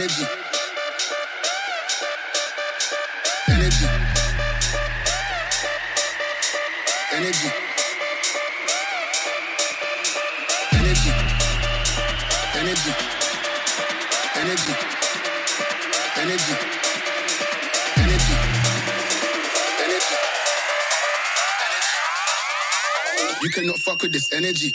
Energy. Energy. Energy. Energy. Energy. Energy. Energy. Energy. Energy. You cannot fuck with this energy.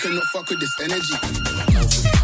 cannot fuck with this energy.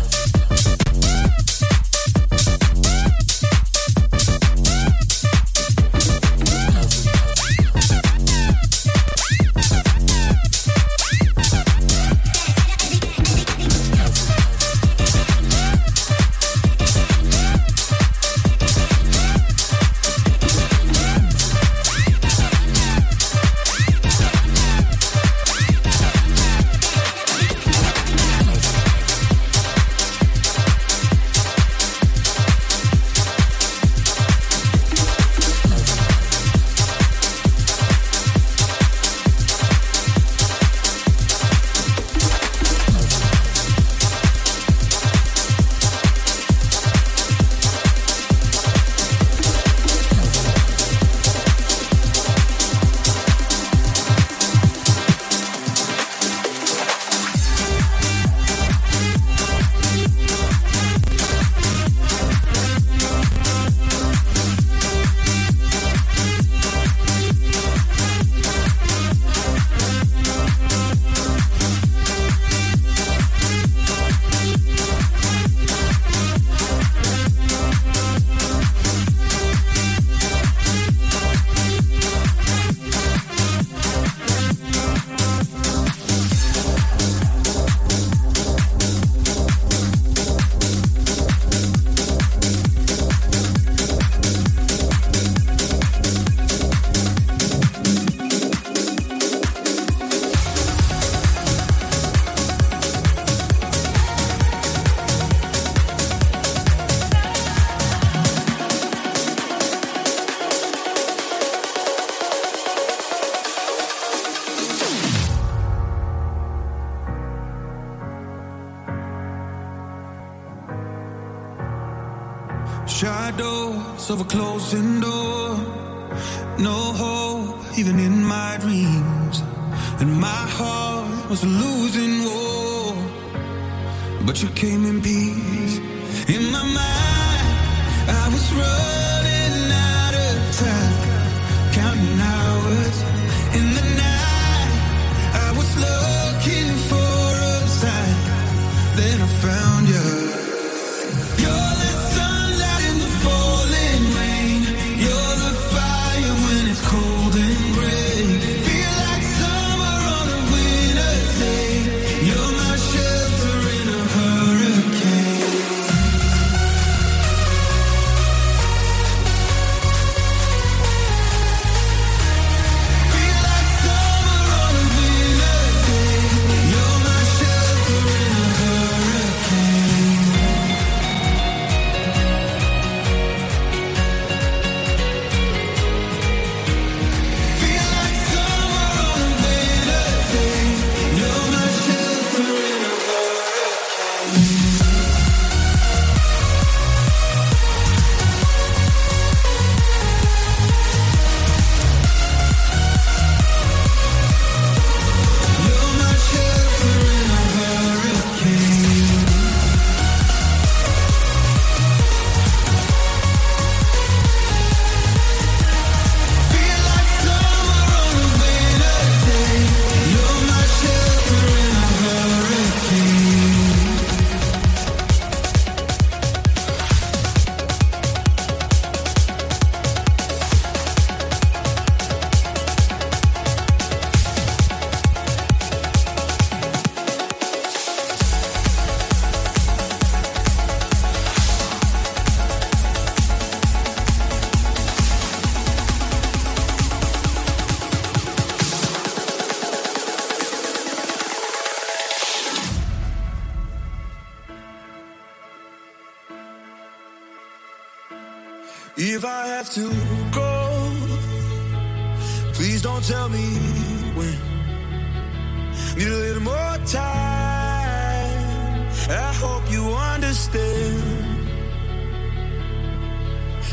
road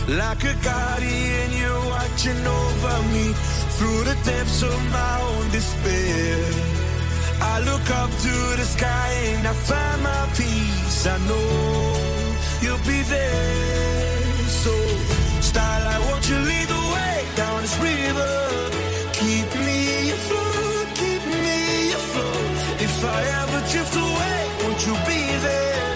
like a guardian, you're watching over me through the depths of my own despair. I look up to the sky and I find my peace. I know you'll be there. So, starlight, won't you lead the way down this river? Keep me afloat, keep me afloat. If I ever drift away, won't you be there?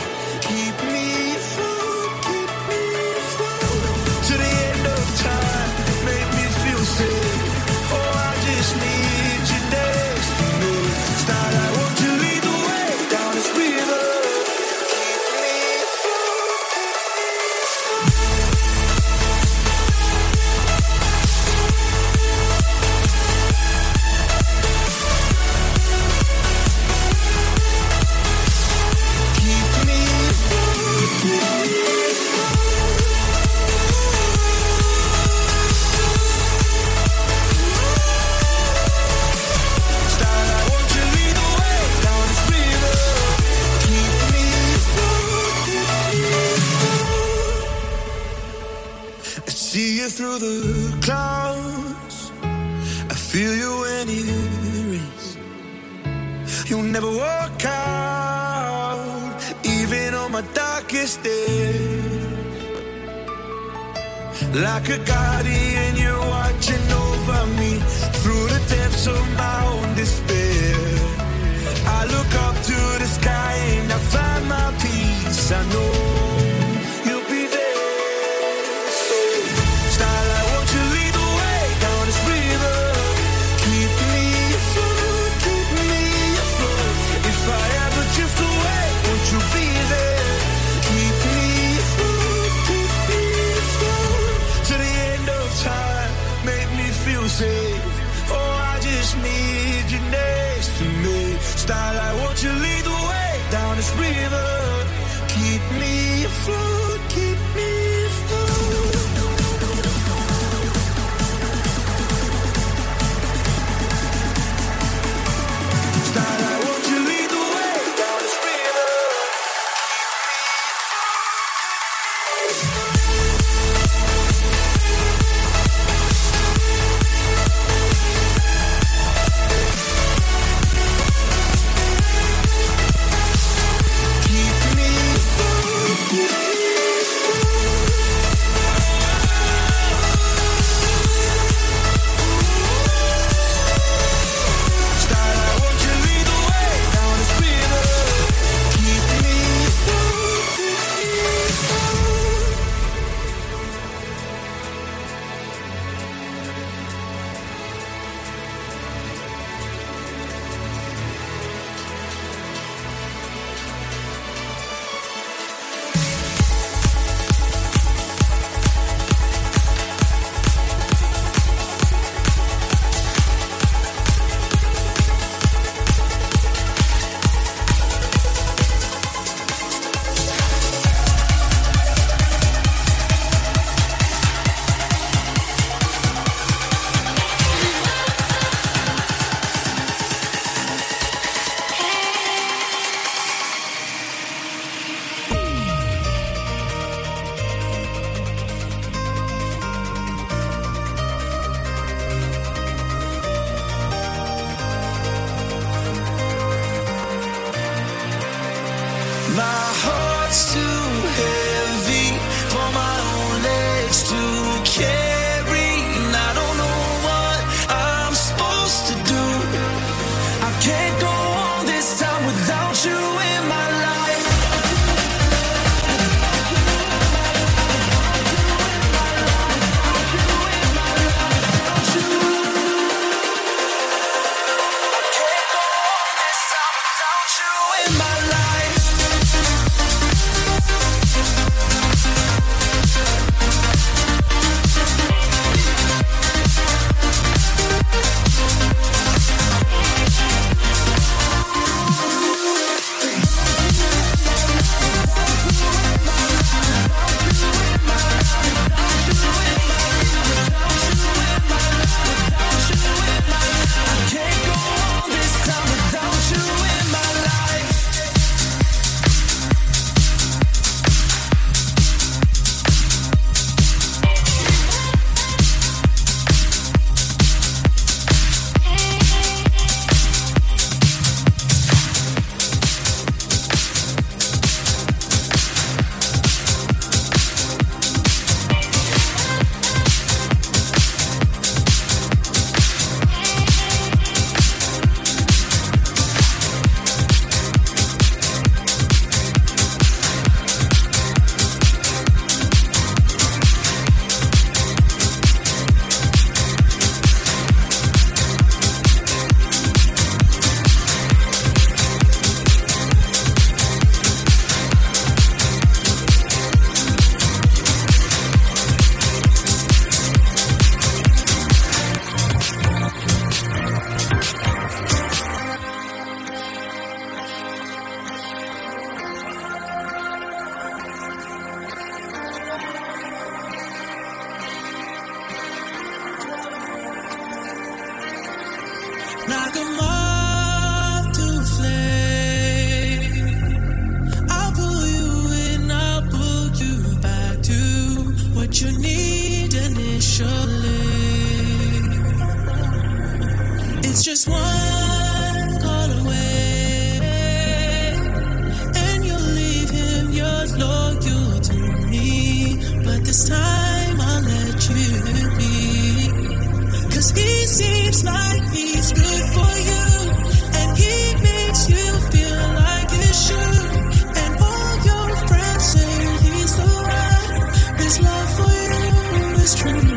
like a guardian, you're watching over me through the depths of my own despair. I look up to the sky and I find my peace. I know. Like is true.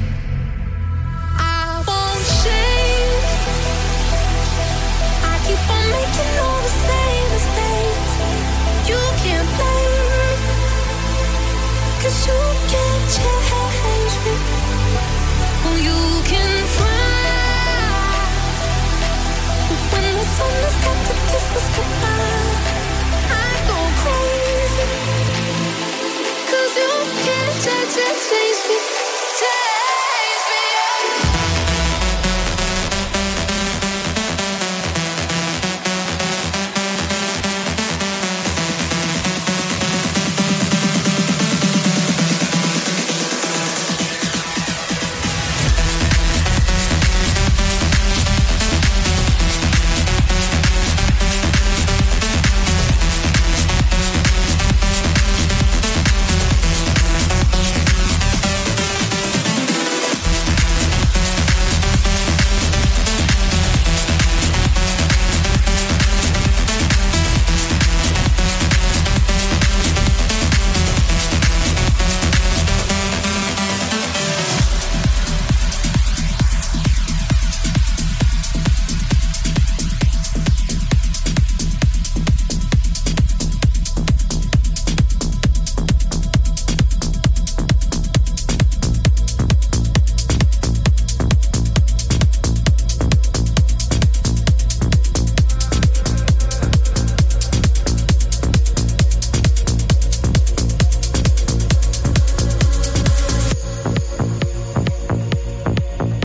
Cause you can't change me. You can